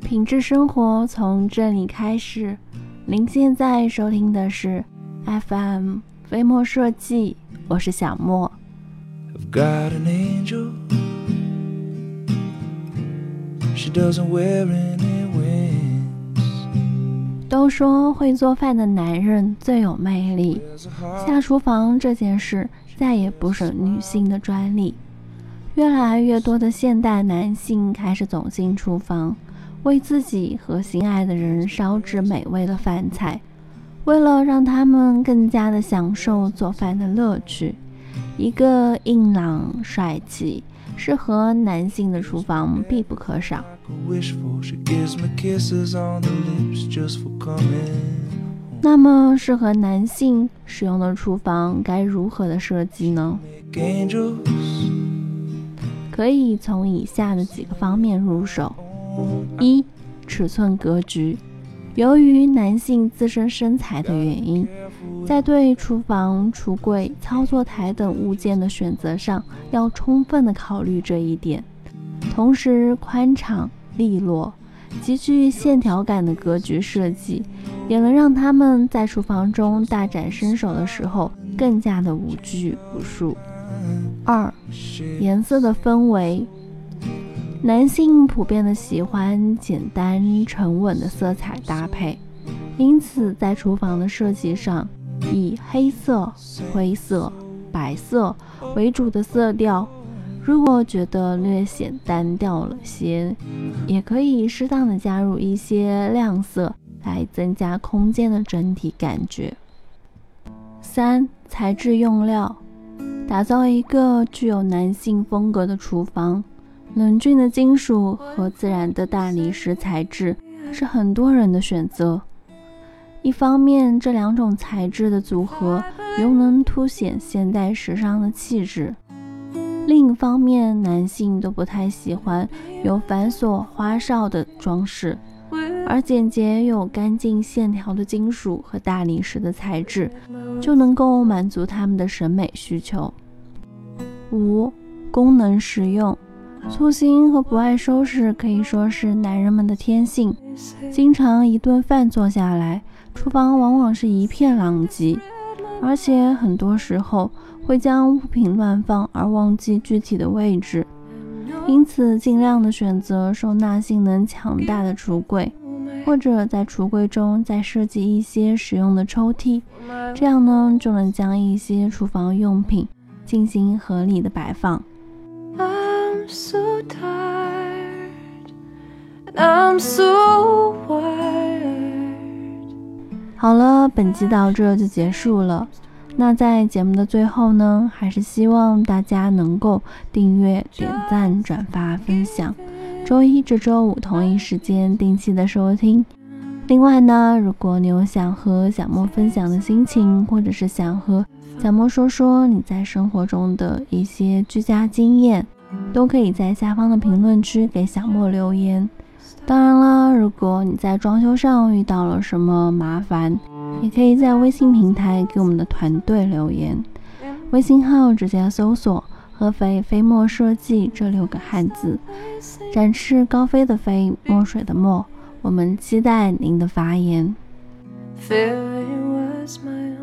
品质生活从这里开始。您现在收听的是 FM 飞墨设计，我是小莫。都说会做饭的男人最有魅力，下厨房这件事再也不是女性的专利。越来越多的现代男性开始走进厨房，为自己和心爱的人烧制美味的饭菜。为了让他们更加的享受做饭的乐趣，一个硬朗帅气。适合男性的厨房必不可少。那么，适合男性使用的厨房该如何的设计呢？可以从以下的几个方面入手：一、尺寸格局。由于男性自身身材的原因，在对厨房、橱柜、操作台等物件的选择上，要充分的考虑这一点。同时，宽敞、利落、极具线条感的格局设计，也能让他们在厨房中大展身手的时候更加的无拘无束。二、颜色的氛围。男性普遍的喜欢简单沉稳的色彩搭配，因此在厨房的设计上，以黑色、灰色、白色为主的色调。如果觉得略显单调了些，也可以适当的加入一些亮色，来增加空间的整体感觉。三、材质用料，打造一个具有男性风格的厨房。冷峻的金属和自然的大理石材质是很多人的选择。一方面，这两种材质的组合又能凸显现代时尚的气质；另一方面，男性都不太喜欢有繁琐花哨的装饰，而简洁又干净线条的金属和大理石的材质就能够满足他们的审美需求。五、功能实用。粗心和不爱收拾可以说是男人们的天性。经常一顿饭做下来，厨房往往是一片狼藉，而且很多时候会将物品乱放而忘记具体的位置。因此，尽量的选择收纳性能强大的橱柜，或者在橱柜中再设计一些实用的抽屉，这样呢就能将一些厨房用品进行合理的摆放。So tired i'm so wired. 好了本集到这就结束了。那在节目的最后呢还是希望大家能够订阅点赞转发分享。周一至周五同一时间定期的收听。另外呢如果你有想和小莫分享的心情或者是想和小莫说说你在生活中的一些居家经验都可以在下方的评论区给小莫留言。当然了，如果你在装修上遇到了什么麻烦，也可以在微信平台给我们的团队留言。微信号直接搜索“合肥飞墨设计”这六个汉字，展翅高飞的飞，墨水的墨。我们期待您的发言。Fear was my